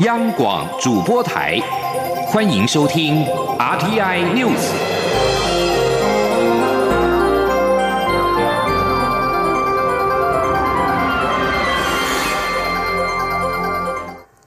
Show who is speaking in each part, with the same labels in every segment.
Speaker 1: 央广主播台，欢迎收听 RTI News。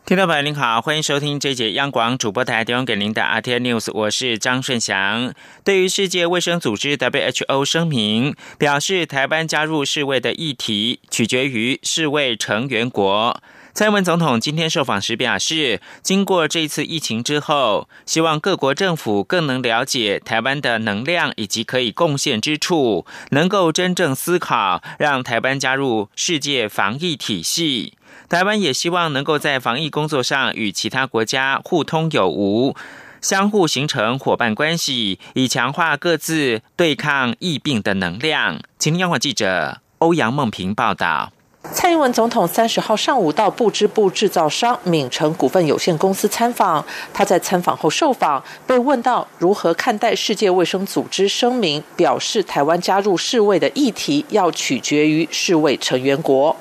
Speaker 2: 听众朋友您好，欢迎收听这节央广主播台提供给您的 RTI News，我是张顺祥。对于世界卫生组织 WHO 声明表示，台湾加入世卫的议题取决于世卫成员国。蔡英文总统今天受访时表示，经过这一次疫情之后，希望各国政府更能了解台湾的能量以及可以贡献之处，能够真正思考让台湾加入世界防疫体系。台湾也希望能够在防疫工作上与其他国家互通有无，相互形成伙伴关系，以强化各自对抗疫病的能量。请央广记者欧阳梦平报道。
Speaker 3: 蔡英文总统三十号上午到布织布制造商敏成股份有限公司参访。他在参访后受访，被问到如何看待世界卫生组织声明，表示台湾加入世卫的议题要取决于世卫成员国。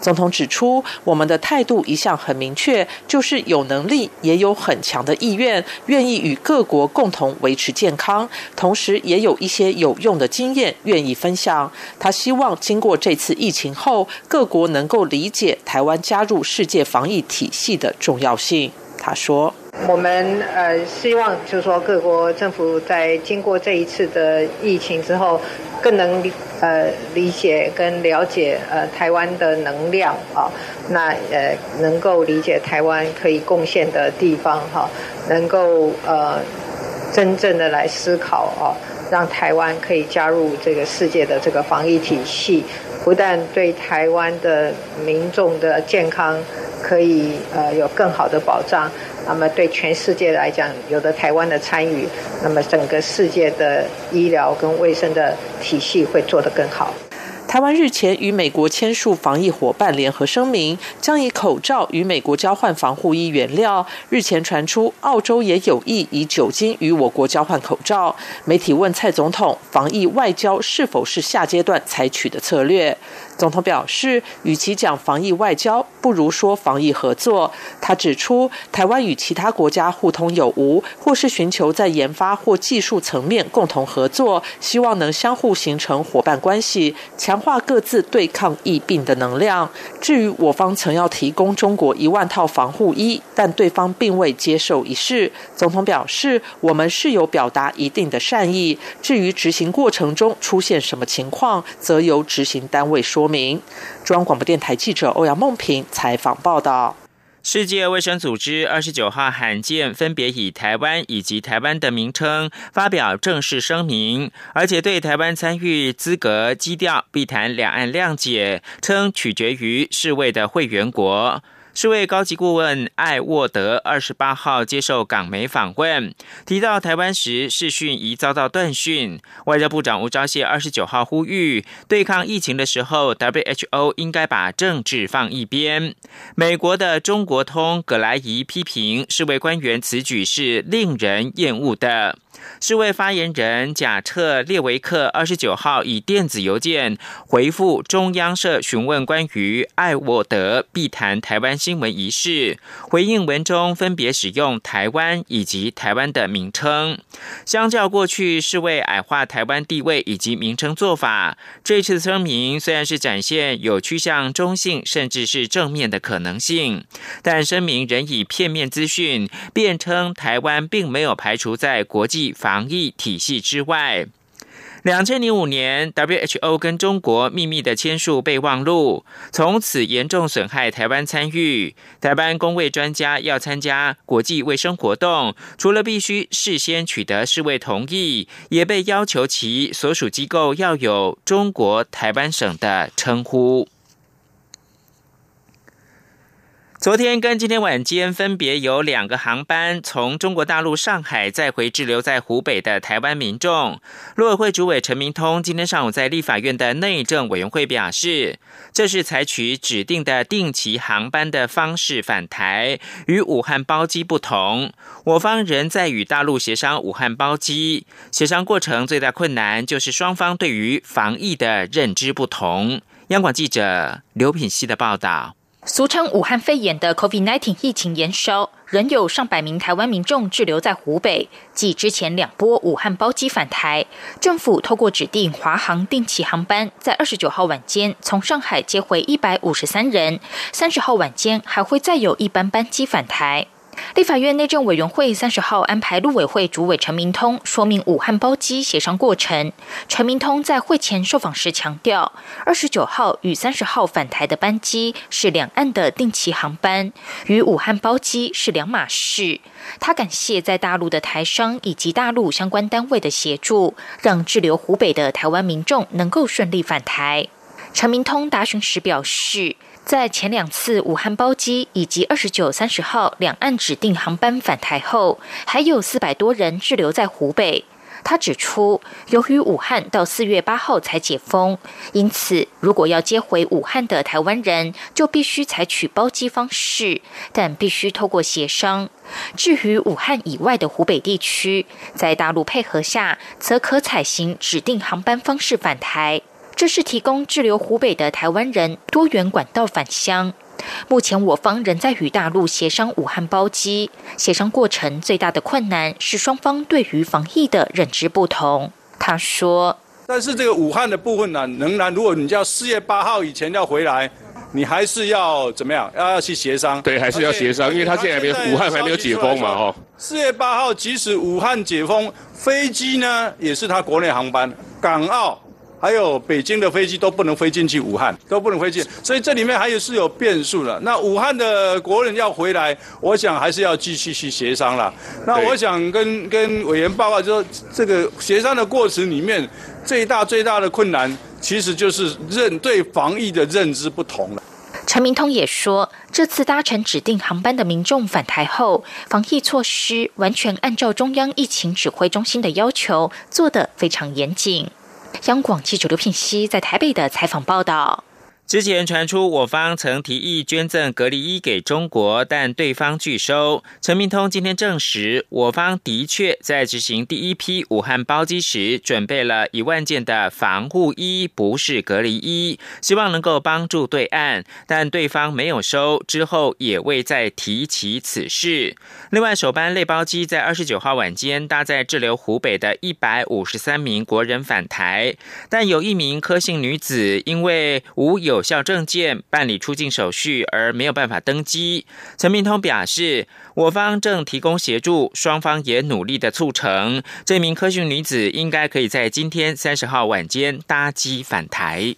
Speaker 3: 总统指出，我们的态度一向很明确，就是有能力，也有很强的意愿，愿意与各国共同维持健康，同时也有一些有用的经验愿意分享。他希望经过这次疫情后，各国能够理解台湾加入世界防疫体系的重要性。说：“我们呃希望，就是说各国政府在经过这一次的疫情之后，更能呃理解跟了解呃台湾的能量啊，那呃能够理解台湾可以贡献的地方哈，能够呃真正的来思考啊，让台湾可以加入这个世界的这个防疫体系，不但对台湾的民众的健康。”可以呃有更好的保障，那么对全世界来讲，有的台湾的参与，那么整个世界的医疗跟卫生的体系会做得更好。台湾日前与美国签署防疫伙伴联合声明，将以口罩与美国交换防护衣原料。日前传出，澳洲也有意以酒精与我国交换口罩。媒体问蔡总统，防疫外交是否是下阶段采取的策略？总统表示，与其讲防疫外交，不如说防疫合作。他指出，台湾与其他国家互通有无，或是寻求在研发或技术层面共同合作，希望能相互形成伙伴关系，强化各自对抗疫病的能量。至于我方曾要提供中国一万套防护衣，但对方并未接受一事，总统表示，我们是有表达一定的善意。至于执行过程中出现什么情况，则由执行单位说。名中央广播电台记者欧阳梦平采访报道：
Speaker 2: 世界卫生组织二十九号罕见分别以台湾以及台湾的名称发表正式声明，而且对台湾参与资格基调必谈两岸谅解，称取决于世卫的会员国。世卫高级顾问艾沃德二十八号接受港媒访问，提到台湾时视讯已遭到断讯。外交部长吴钊燮二十九号呼吁，对抗疫情的时候，WHO 应该把政治放一边。美国的中国通葛莱仪批评世卫官员此举是令人厌恶的。世卫发言人贾特列维克二十九号以电子邮件回复中央社询问关于艾沃德必谈台湾新闻一事，回应文中分别使用台湾以及台湾的名称。相较过去世卫矮化台湾地位以及名称做法，这次声明虽然是展现有趋向中性甚至是正面的可能性，但声明仍以片面资讯辩称台湾并没有排除在国际。防疫体系之外，两千零五年，WHO 跟中国秘密的签署备忘录，从此严重损害台湾参与。台湾公卫专家要参加国际卫生活动，除了必须事先取得世卫同意，也被要求其所属机构要有中国台湾省的称呼。昨天跟今天晚间分别有两个航班从中国大陆上海再回滞留在湖北的台湾民众。陆委会主委陈明通今天上午在立法院的内政委员会表示，这是采取指定的定期航班的方式返台，与武汉包机不同。我方仍在与大陆协商武汉包机，协商过程最大困难就是双方对于防疫的认知不同。央广记者刘品希的报道。
Speaker 4: 俗称武汉肺炎的 COVID-19 疫情延烧，仍有上百名台湾民众滞留在湖北。继之前两波武汉包机返台，政府透过指定华航定期航班，在二十九号晚间从上海接回一百五十三人，三十号晚间还会再有一班班机返台。立法院内政委员会三十号安排陆委会主委陈明通说明武汉包机协商过程。陈明通在会前受访时强调，二十九号与三十号返台的班机是两岸的定期航班，与武汉包机是两码事。他感谢在大陆的台商以及大陆相关单位的协助，让滞留湖北的台湾民众能够顺利返台。陈明通答询时表示。在前两次武汉包机以及二十九、三十号两岸指定航班返台后，还有四百多人滞留在湖北。他指出，由于武汉到四月八号才解封，因此如果要接回武汉的台湾人，就必须采取包机方式，但必须透过协商。至于武汉以外的湖北地区，在大陆配合下，则可采行指定航班方式返台。这是提供滞留湖北的台湾人多元管道返乡。目前我方仍在与大陆协商武汉包机，协商过程最大的困难是双方对于防疫的认知不同。他说：“
Speaker 5: 但是这个武汉的部分呢，仍然如果你要四月八号以前要回来，你还是要怎么样？要要去协商。
Speaker 6: 对，还是要协商，因为他现在没有武汉还没有解封嘛，哦。
Speaker 5: 四月八号即使武汉解封，飞机呢也是他国内航班，港澳。”还有北京的飞机都不能飞进去武汉，都不能飞进，所以这里面还有是有变数的。那武汉的国人要回来，我想还是要继续去协商了。那我想跟跟委员报告，就说这个协商的过程里面，最大最大的困难，其实就是认对防疫的认知不同了。
Speaker 4: 陈明通也说，这次搭乘指定航班的民众返台后，防疫措施完全按照中央疫情指挥中心的要求做得非常严谨。央广记者刘品熙在台北的采访报道。
Speaker 2: 之前传出我方曾提议捐赠隔离衣给中国，但对方拒收。陈明通今天证实，我方的确在执行第一批武汉包机时，准备了一万件的防护衣，不是隔离衣，希望能够帮助对岸，但对方没有收，之后也未再提起此事。另外，首班类包机在二十九号晚间搭载滞留湖北的一百五十三名国人返台，但有一名柯姓女子因为无有有效证件办理出境手续而没有办法登机。陈明通表示，我方正提供协助，双方也努力的促成。这名科训女子应该可以在今天三十号晚间搭机返台。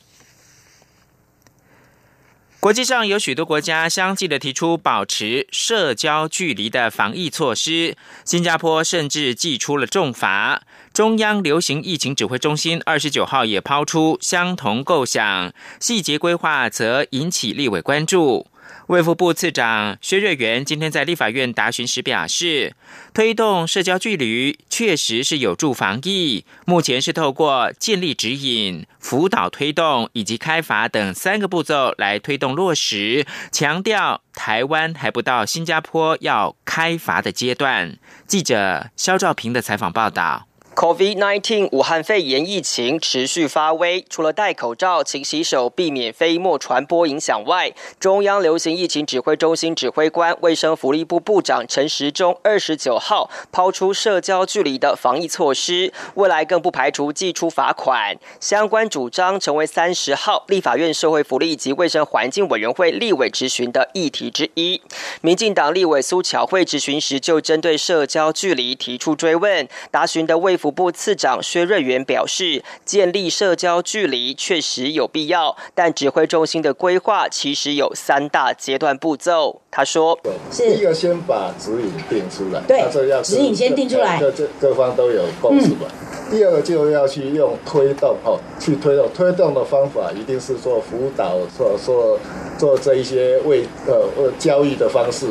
Speaker 2: 国际上有许多国家相继的提出保持社交距离的防疫措施，新加坡甚至祭出了重罚。中央流行疫情指挥中心二十九号也抛出相同构想，细节规划则引起立委关注。卫福部次长薛瑞元今天在立法院答询时表示，推动社交距离确实是有助防疫。目前是透过建立指引、辅导推动以及开罚等三个步骤来推动落实。强调台湾还不到新加坡要开罚的阶段。记者肖兆平的采访报道。
Speaker 7: COVID-19 武汉肺炎疫情持续发威，除了戴口罩、勤洗手，避免飞沫传播影响外，中央流行疫情指挥中心指挥官、卫生福利部部长陈时中二十九号抛出社交距离的防疫措施，未来更不排除寄出罚款。相关主张成为三十号立法院社会福利及卫生环境委员会立委质询的议题之一。民进党立委苏巧慧质询时就针对社交距离提出追问，答询的卫福部次长薛瑞元表示，建立社交距离确实有必要，但指挥中心的规划其实有三大阶段步骤。他说：“
Speaker 8: 第一个先把指引定出来，
Speaker 9: 对，指引先定出来，
Speaker 8: 各各各方都有共识吧。第二个就要去用推动，哦，去推动，推动的方法一定是做辅导，做做做这一些为呃呃教育的方式，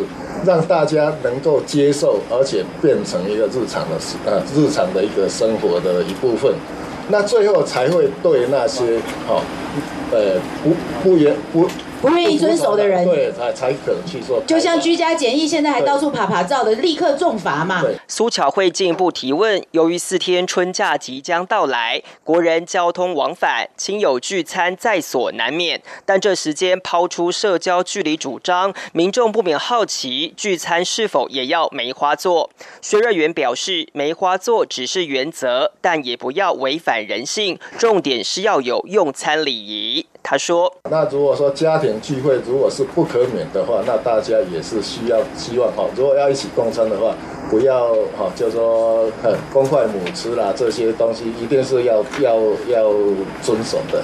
Speaker 8: 让大家能够接受，而且变成一个日常的呃日常的一个生活的一部分。那最后才会对那些哦，呃不不严不。”
Speaker 9: 不愿意遵守的人，
Speaker 8: 对，才才可能去做。
Speaker 9: 就像居家检疫，现在还到处爬爬照的，立刻重罚嘛。
Speaker 7: 苏巧慧进一步提问：由于四天春假即将到来，国人交通往返、亲友聚餐在所难免，但这时间抛出社交距离主张，民众不免好奇，聚餐是否也要梅花座？薛瑞元表示，梅花座只是原则，但也不要违反人性，重点是要有用餐礼仪。他说：“
Speaker 8: 那如果说家庭聚会如果是不可免的话，那大家也是需要希望哈。如果要一起共餐的话，不要哈，就说公筷母匙啦，这些东西一定是要要要遵守的。”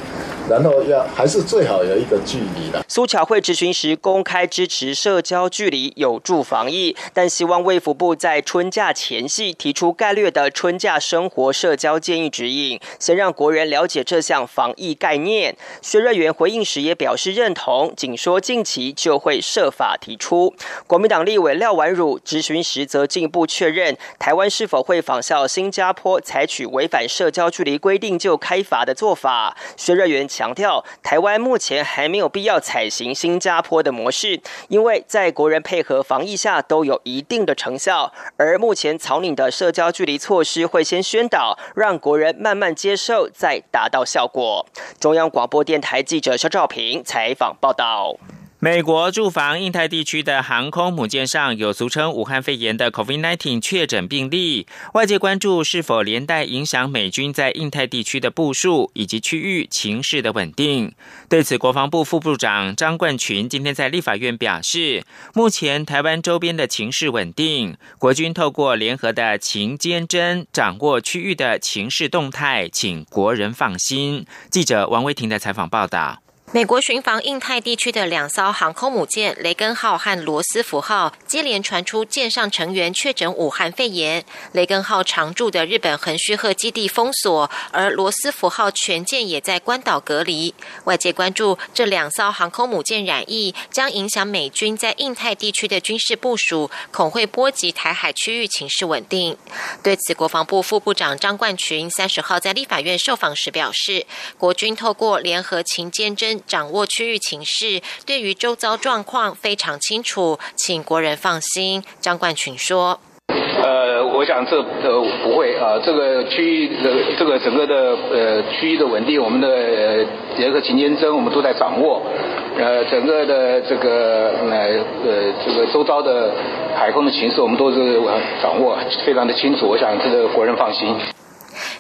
Speaker 8: 然后要还是最好有一个距离的。
Speaker 7: 苏巧慧质询时公开支持社交距离有助防疫，但希望卫福部在春假前夕提出概略的春假生活社交建议指引，先让国人了解这项防疫概念。薛瑞元回应时也表示认同，仅说近期就会设法提出。国民党立委廖婉汝质询时则进一步不确认，台湾是否会仿效新加坡采取违反社交距离规定就开罚的做法。薛瑞元。强调，台湾目前还没有必要采行新加坡的模式，因为在国人配合防疫下都有一定的成效。而目前草拟的社交距离措施会先宣导，让国人慢慢接受，再达到效果。中央广播电台记者肖兆平采访报道。
Speaker 2: 美国驻防印太地区的航空母舰上有俗称武汉肺炎的 COVID-19 确诊病例，外界关注是否连带影响美军在印太地区的部署以及区域情势的稳定。对此，国防部副部长张冠群今天在立法院表示，目前台湾周边的情势稳定，国军透过联合的情监侦掌握区域的情势动态，请国人放心。记者王威婷的采访报道。
Speaker 10: 美国巡防印太地区的两艘航空母舰“雷根号”和“罗斯福号”接连传出舰上成员确诊武汉肺炎。雷根号常驻的日本横须贺基地封锁，而罗斯福号全舰也在关岛隔离。外界关注这两艘航空母舰染疫将影响美军在印太地区的军事部署，恐会波及台海区域情势稳定。对此，国防部副部长张冠群三十号在立法院受访时表示，国军透过联合勤监侦。掌握区域情势，对于周遭状况非常清楚，请国人放心。张冠群说：“
Speaker 11: 呃，我想这呃不会啊，这个区域的这个整个的呃区域的稳定，我们的联合勤监侦我们都在掌握，呃，整个的这个呃呃这个周遭的海空的情势，我们都是掌握非常的清楚。我想这个国人放心。”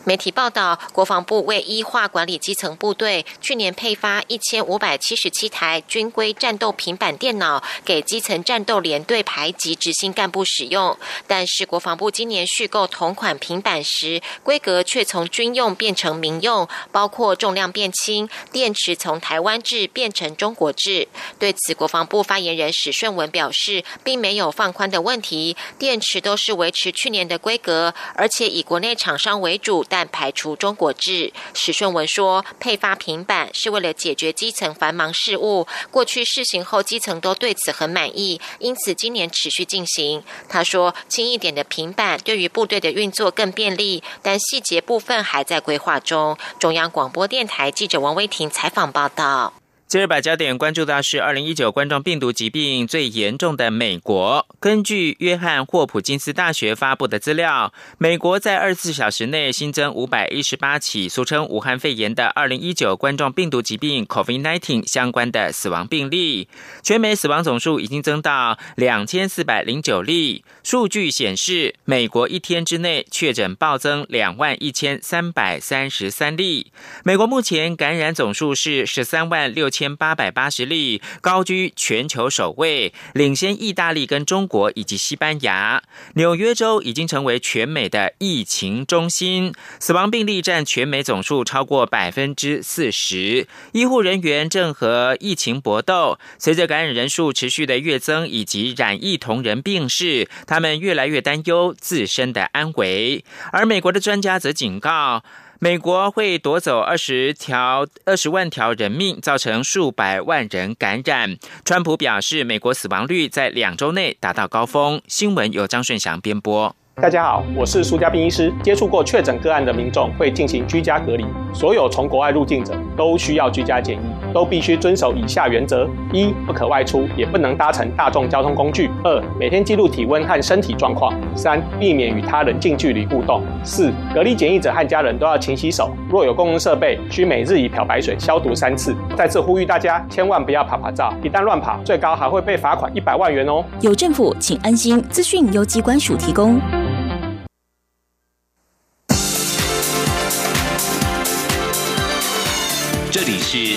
Speaker 10: 媒体报道，国防部为医化管理基层部队，去年配发一千五百七十七台军规战斗平板电脑给基层战斗连队排级执行干部使用。但是，国防部今年续购同款平板时，规格却从军用变成民用，包括重量变轻，电池从台湾制变成中国制。对此，国防部发言人史顺文表示，并没有放宽的问题，电池都是维持去年的规格，而且以国内厂商为主。但排除中国制，史顺文说，配发平板是为了解决基层繁忙事务。过去试行后，基层都对此很满意，因此今年持续进行。他说，轻一点的平板对于部队的运作更便利，但细节部分还在规划中。中央广播电台记者王威婷采访报道。
Speaker 2: 今日把焦点关注到是二零一九冠状病毒疾病最严重的美国。根据约翰霍普金斯大学发布的资料，美国在二十四小时内新增五百一十八起俗称武汉肺炎的二零一九冠状病毒疾病 （COVID-19） 相关的死亡病例，全美死亡总数已经增到两千四百零九例。数据显示，美国一天之内确诊暴增两万一千三百三十三例。美国目前感染总数是十三万六千。千八百八十例，高居全球首位，领先意大利跟中国以及西班牙。纽约州已经成为全美的疫情中心，死亡病例占全美总数超过百分之四十。医护人员正和疫情搏斗，随着感染人数持续的跃增以及染疫同仁病逝，他们越来越担忧自身的安危。而美国的专家则警告。美国会夺走二十条、二十万条人命，造成数百万人感染。川普表示，美国死亡率在两周内达到高峰。新闻由张顺祥编播。
Speaker 12: 大家好，我是苏家斌医师。接触过确诊个案的民众会进行居家隔离，所有从国外入境者都需要居家检疫。都必须遵守以下原则：一、不可外出，也不能搭乘大众交通工具；二、每天记录体温和身体状况；三、避免与他人近距离互动；四、隔离检疫者和家人都要勤洗手。若有公共设备，需每日以漂白水消毒三次。再次呼吁大家，千万不要跑跑照，一旦乱跑，最高还会被罚款一百万元哦。
Speaker 13: 有政府，请安心。资讯由机关署提供。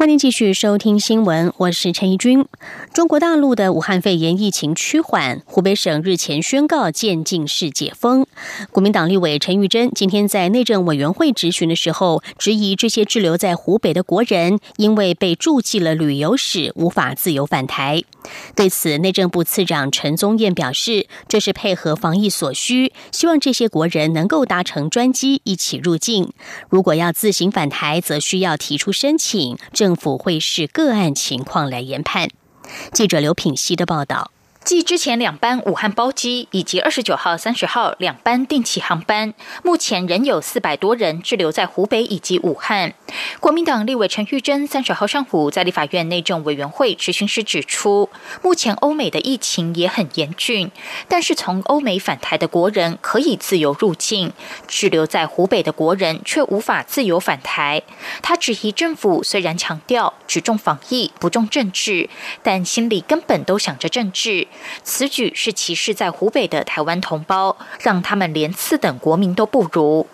Speaker 14: 欢迎继续收听新闻，我是陈怡君。中国大陆的武汉肺炎疫情趋缓，湖北省日前宣告渐进式解封。国民党立委陈玉珍今天在内政委员会质询的时候，质疑这些滞留在湖北的国人因为被注记了旅游史，无法自由返台。对此，内政部次长陈宗彦表示，这是配合防疫所需，希望这些国人能够搭乘专机一起入境。如果要自行返台，则需要提出申请。政政府会视个案情况来研判。记者刘品希的报道。
Speaker 4: 继之前两班武汉包机以及二十九号、三十号两班定期航班，目前仍有四百多人滞留在湖北以及武汉。国民党立委陈玉珍三十号上午在立法院内政委员会质询时指出，目前欧美的疫情也很严峻，但是从欧美返台的国人可以自由入境，滞留在湖北的国人却无法自由返台。他质疑政府虽然强调只重防疫不重政治，但心里根本都想着政治。此举是歧视在湖北的台湾同胞，让他们连次等国民都不如。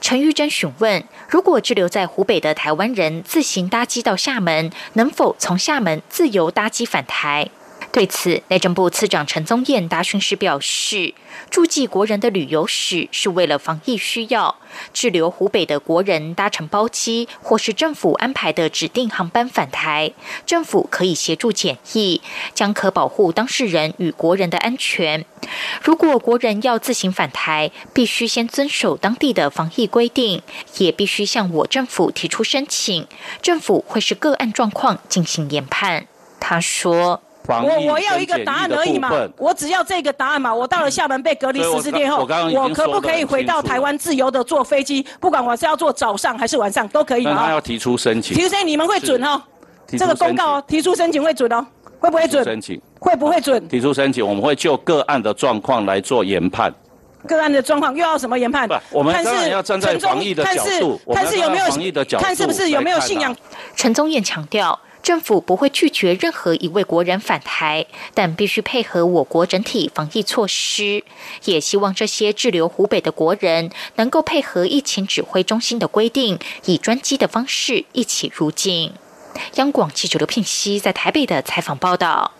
Speaker 4: 陈玉珍询问：如果滞留在湖北的台湾人自行搭机到厦门，能否从厦门自由搭机返台？对此，内政部次长陈宗彦答询时表示，注记国人的旅游史是为了防疫需要。滞留湖北的国人搭乘包机或是政府安排的指定航班返台，政府可以协助检疫，将可保护当事人与国人的安全。如果国人要自行返台，必须先遵守当地的防疫规定，也必须向我政府提出申请，政府会是个案状况进行研判。他说。
Speaker 15: 我我要一个答案而已嘛，我只要这个答案嘛。我到了厦门被隔离十四天后，我可不可以回到台湾自由的坐飞机？不管我是要坐早上还是晚上都可以吗？
Speaker 5: 他要提出申请，
Speaker 15: 提出申请你们会准哦？这个公告哦，提出申请会准哦？会不会准？
Speaker 5: 申请
Speaker 15: 会不会准？
Speaker 5: 提出申请，我们会就个案的状况来做研判。
Speaker 15: 个案的状况又要什么研判？
Speaker 5: 我们当然要站在防疫的角度，
Speaker 15: 看是有没有
Speaker 5: 防疫的角度，
Speaker 15: 看是不是有没有信仰。
Speaker 4: 陈宗彦强调。政府不会拒绝任何一位国人返台，但必须配合我国整体防疫措施。也希望这些滞留湖北的国人能够配合疫情指挥中心的规定，以专机的方式一起入境。央广记者刘聘熙在台北的采访报道。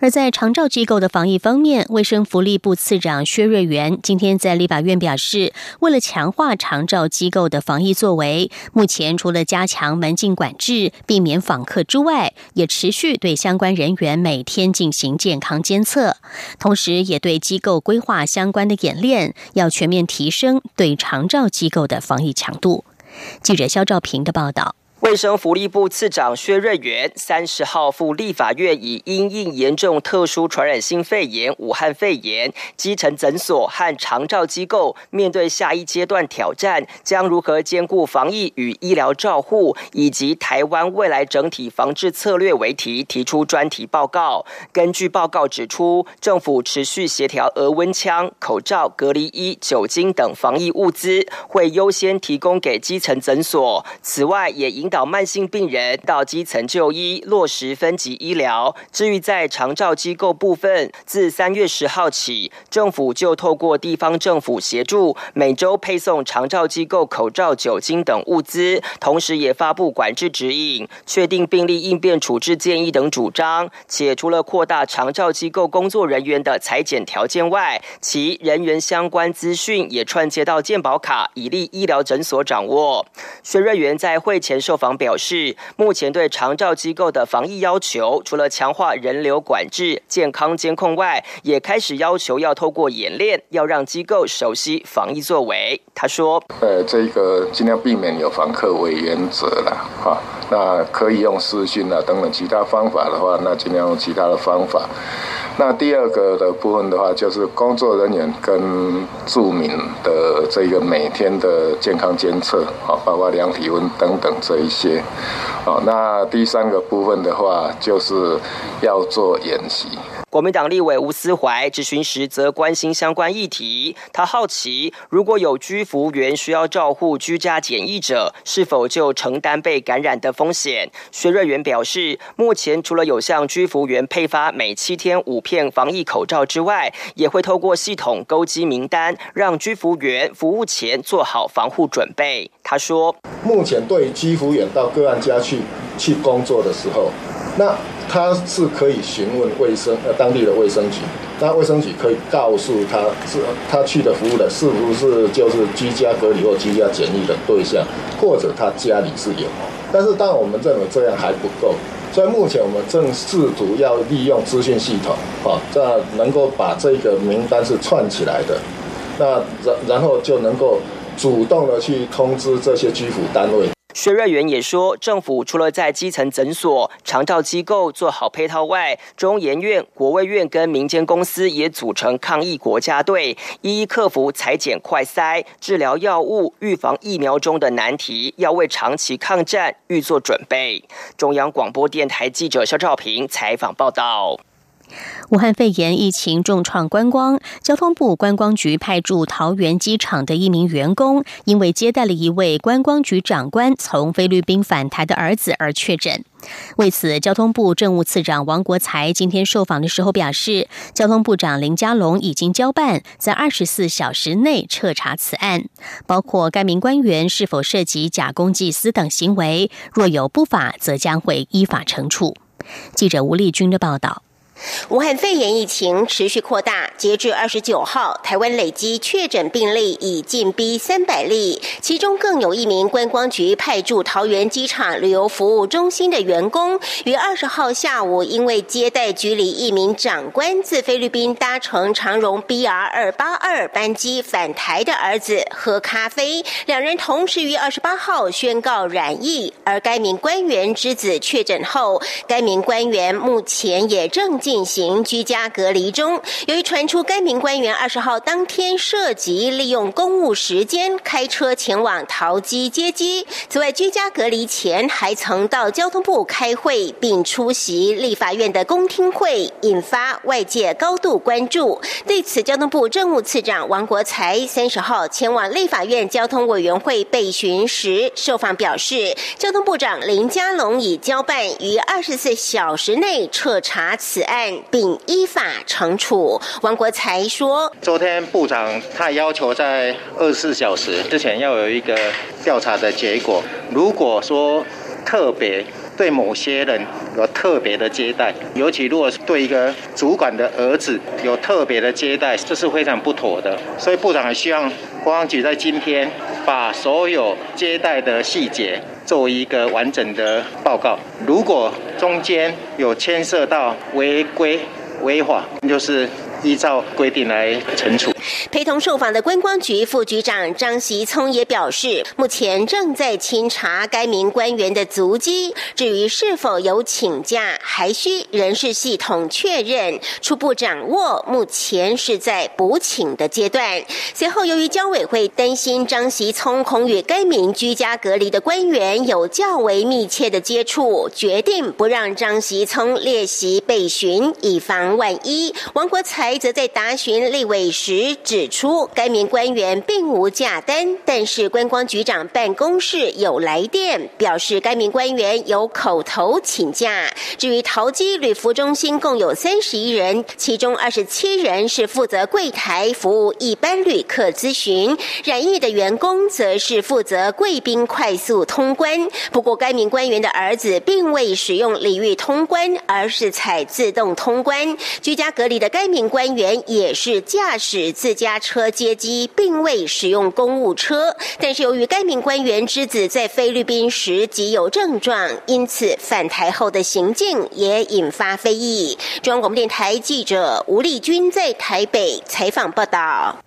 Speaker 14: 而在长照机构的防疫方面，卫生福利部次长薛瑞元今天在立法院表示，为了强化长照机构的防疫作为，目前除了加强门禁管制、避免访客之外，也持续对相关人员每天进行健康监测，同时也对机构规划相关的演练，要全面提升对长照机构的防疫强度。记者肖兆平的报道。
Speaker 7: 卫生福利部次长薛瑞元三十号赴立法院，以因应严重特殊传染性肺炎（武汉肺炎），基层诊所和长照机构面对下一阶段挑战，将如何兼顾防疫与医疗照护，以及台湾未来整体防治策略为题，提出专题报告。根据报告指出，政府持续协调额温枪、口罩、隔离衣、酒精等防疫物资，会优先提供给基层诊所。此外，也引导慢性病人到基层就医，落实分级医疗。至于在长照机构部分，自三月十号起，政府就透过地方政府协助，每周配送长照机构口罩、酒精等物资，同时也发布管制指引，确定病例应变处置建议等主张。且除了扩大长照机构工作人员的裁减条件外，其人员相关资讯也串接到健保卡，以利医疗诊所掌握。薛瑞元在会前受访。房表示，目前对长照机构的防疫要求，除了强化人流管制、健康监控外，也开始要求要透过演练，要让机构熟悉防疫作为。他说：“
Speaker 8: 呃，这个尽量避免有访客为原则了，哈，那可以用视讯啊等等其他方法的话，那尽量用其他的方法。那第二个的部分的话，就是工作人员跟住民的这个每天的健康监测，啊，包括量体温等等这一些。哦，那第三个部分的话，就是要做演习。
Speaker 7: 国民党立委吴思怀质询时，则关心相关议题。他好奇，如果有居服员需要照护居家检疫者，是否就承担被感染的风险？薛瑞元表示，目前除了有向居服员配发每七天五片防疫口罩之外，也会透过系统勾稽名单，让居服员服务前做好防护准备。他说，
Speaker 8: 目前对居服员到个案家去去工作的时候，那。他是可以询问卫生呃当地的卫生局，那卫生局可以告诉他是他去的服务的是不是就是居家隔离或居家检疫的对象，或者他家里是有，但是但我们认为这样还不够，所以目前我们正试图要利用资讯系统，啊，这能够把这个名单是串起来的，那然然后就能够主动的去通知这些居服单位。
Speaker 7: 薛瑞元也说，政府除了在基层诊所、长照机构做好配套外，中研院、国卫院跟民间公司也组成抗疫国家队，一一克服裁剪、快筛、治疗药物、预防疫苗中的难题，要为长期抗战预做准备。中央广播电台记者肖兆平采访报道。
Speaker 14: 武汉肺炎疫情重创观光，交通部观光局派驻桃园机场的一名员工，因为接待了一位观光局长官从菲律宾返台的儿子而确诊。为此，交通部政务次长王国才今天受访的时候表示，交通部长林佳龙已经交办，在二十四小时内彻查此案，包括该名官员是否涉及假公济私等行为，若有不法，则将会依法惩处。记者吴丽君的报道。
Speaker 16: 武汉肺炎疫情持续扩大，截至二十九号，台湾累积确诊病例已近逼三百例，其中更有一名观光局派驻桃园机场旅游服务中心的员工，于二十号下午因为接待局里一名长官自菲律宾搭乘长荣 BR 二八二班机返台的儿子喝咖啡，两人同时于二十八号宣告染疫，而该名官员之子确诊后，该名官员目前也正进。进行居家隔离中。由于传出该名官员二十号当天涉及利用公务时间开车前往桃机接机，此外居家隔离前还曾到交通部开会，并出席立法院的公听会，引发外界高度关注。对此，交通部政务次长王国才三十号前往立法院交通委员会备询时，受访表示，交通部长林佳龙已交办于二十四小时内彻查此案。并依法惩处。王国才说：“
Speaker 17: 昨天部长他要求在二十四小时之前要有一个调查的结果。如果说特别对某些人有特别的接待，尤其如果是对一个主管的儿子有特别的接待，这是非常不妥的。所以部长还希望公安局在今天把所有接待的细节。”作为一个完整的报告，如果中间有牵涉到违规违法，就是。依照规定来惩处。
Speaker 16: 陪同受访的观光局副局长张习聪也表示，目前正在清查该名官员的足迹，至于是否有请假，还需人事系统确认。初步掌握，目前是在补请的阶段。随后，由于交委会担心张习聪恐与该名居家隔离的官员有较为密切的接触，决定不让张习聪列席备询，以防万一。王国才。则在答询立委时指出，该名官员并无假单，但是观光局长办公室有来电表示该名官员有口头请假。至于桃机旅服中心共有三十一人，其中二十七人是负责柜台服务一般旅客咨询，染疫的员工则是负责贵宾快速通关。不过，该名官员的儿子并未使用礼遇通关，而是采自动通关。居家隔离的该名官。员也是驾驶自家车接机，并未使用公务车。但是由于该名官员之子在菲律宾时即有症状，因此返台后的行径也引发非议。中央广播电台记者吴丽君在台北采访报道。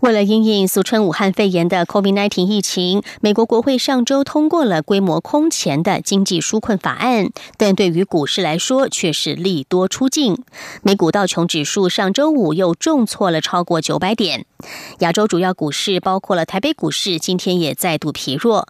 Speaker 14: 为了因应俗称武汉肺炎的 COVID-19 疫情，美国国会上周通过了规模空前的经济纾困法案，但对于股市来说却是利多出尽。美股道琼指数上周五又重挫了超过九百点。亚洲主要股市，包括了台北股市，今天也再度疲弱。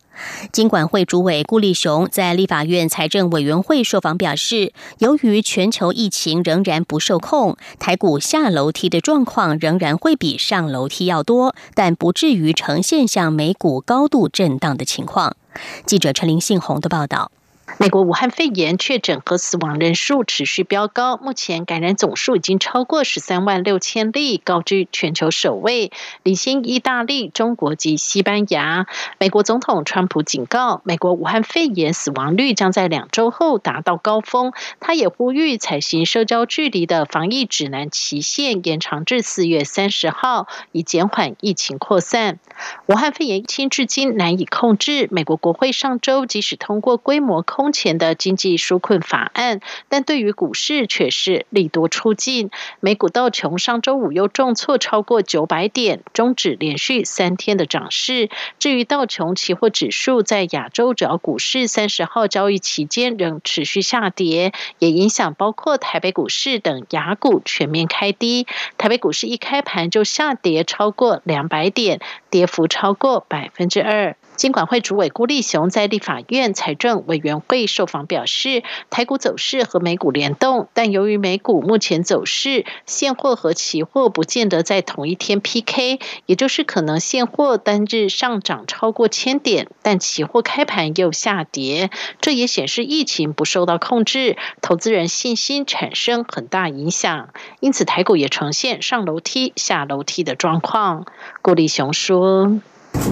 Speaker 14: 金管会主委顾立雄在立法院财政委员会受访表示，由于全球疫情仍然不受控，台股下楼梯的状况仍然会比上楼梯要多，但不至于呈现像美股高度震荡的情况。记者陈林信宏的报道。美国武汉肺炎确诊和死亡人数持续飙高，目前感染总数已经超过十三万六千例，高居全球首位，领先意大利、中国及西班牙。美国总统川普警告，美国武汉肺炎死亡率将在两周后达到高峰。他也呼吁采行社交距离的防疫指南期限延长至四月三十号，以减缓疫情扩散。武汉肺炎疫情至今难以控制，美国国会上周即使通过规模控。空前的经济纾困法案，但对于股市却是利多出尽。美股道琼上周五又重挫超过九百点，终止连续三天的涨势。至于道琼期货指数，在亚洲主要股市三十号交易期间仍持续下跌，也影响包括台北股市等亚股全面开低。台北股市一开盘就下跌超过两百点，跌幅超过百分之二。金管会主委郭立雄在立法院财政委员会受访表示，台股走势和美股联动，但由于美股目前走势，现货和期货不见得在同一天 PK，也就是可能现货单日上涨超过千点，但期货开盘又下跌，这也显示疫情不受到控制，投资人信心产生很大影响，因此台股也呈现上楼梯、下楼梯的状况。郭立雄说。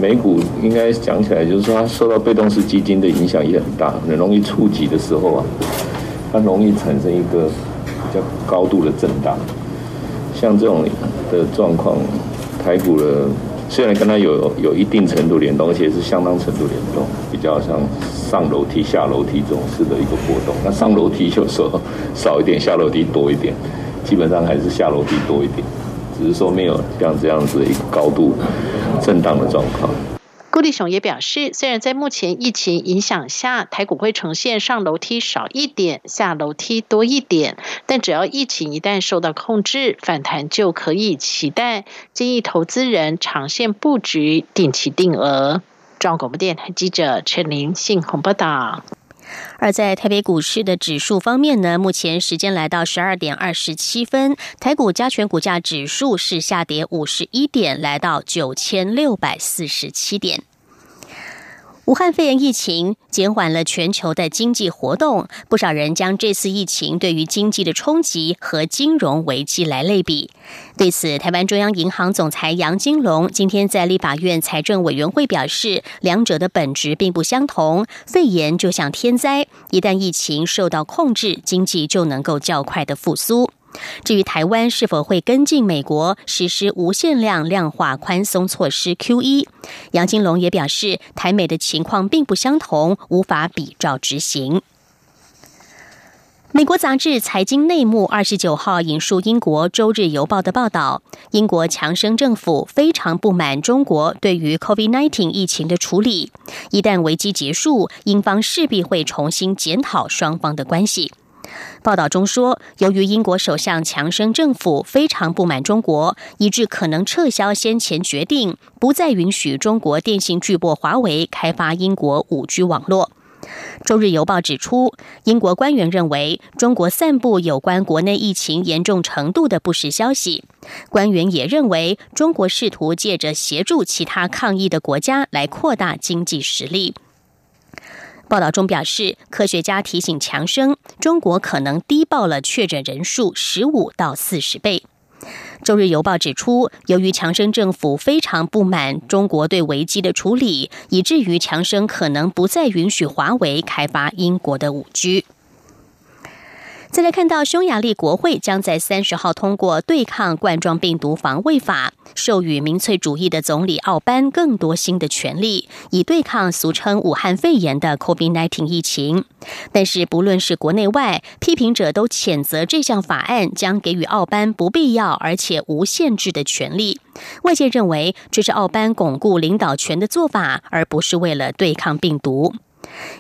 Speaker 18: 美股应该讲起来，就是说它受到被动式基金的影响也很大，很容易触及的时候啊，它容易产生一个比较高度的震荡。像这种的状况，台股的虽然跟它有有一定程度联动，而且是相当程度联动，比较像上楼梯、下楼梯这种式的一个波动。那上楼梯有时候少一点，下楼梯多一点，基本上还是下楼梯多一点。只是说没有像这样子一个高度震荡的状况。
Speaker 14: 顾立雄也表示，虽然在目前疫情影响下，台股会呈现上楼梯少一点，下楼梯多一点，但只要疫情一旦受到控制，反弹就可以期待。建议投资人长线布局，定期定额。中央广播电台记者陈玲信鸿报道。而在台北股市的指数方面呢，目前时间来到十二点二十七分，台股加权股价指数是下跌五十一点，来到九千六百四十七点。武汉肺炎疫情减缓了全球的经济活动，不少人将这次疫情对于经济的冲击和金融危机来类比。对此，台湾中央银行总裁杨金龙今天在立法院财政委员会表示，两者的本质并不相同。肺炎就像天灾，一旦疫情受到控制，经济就能够较快的复苏。至于台湾是否会跟进美国实施无限量量化宽松措施 Q 一，杨金龙也表示，台美的情况并不相同，无法比照执行。美国杂志《财经内幕》二十九号引述英国《周日邮报》的报道，英国强生政府非常不满中国对于 COVID-19 疫情的处理，一旦危机结束，英方势必会重新检讨双方的关系。报道中说，由于英国首相强生政府非常不满中国，以致可能撤销先前决定，不再允许中国电信巨擘华为开发英国五 G 网络。周日邮报指出，英国官员认为中国散布有关国内疫情严重程度的不实消息。官员也认为，中国试图借着协助其他抗疫的国家来扩大经济实力。报道中表示，科学家提醒强生，中国可能低报了确诊人数十五到四十倍。周日邮报指出，由于强生政府非常不满中国对危机的处理，以至于强生可能不再允许华为开发英国的五 G。再来看到匈牙利国会将在三十号通过对抗冠状病毒防卫法，授予民粹主义的总理奥班更多新的权利，以对抗俗称武汉肺炎的 COVID-19 疫情。但是，不论是国内外，批评者都谴责这项法案将给予奥班不必要而且无限制的权利。外界认为这是奥班巩固领导权的做法，而不是为了对抗病毒。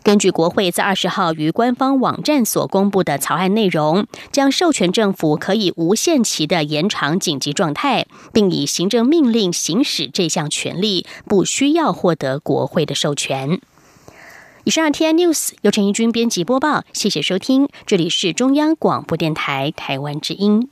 Speaker 14: 根据国会在二十号于官方网站所公布的草案内容，将授权政府可以无限期的延长紧急状态，并以行政命令行使这项权利，不需要获得国会的授权。以上 T I News 由陈怡君编辑播报，谢谢收听，这里是中央广播电台台湾之音。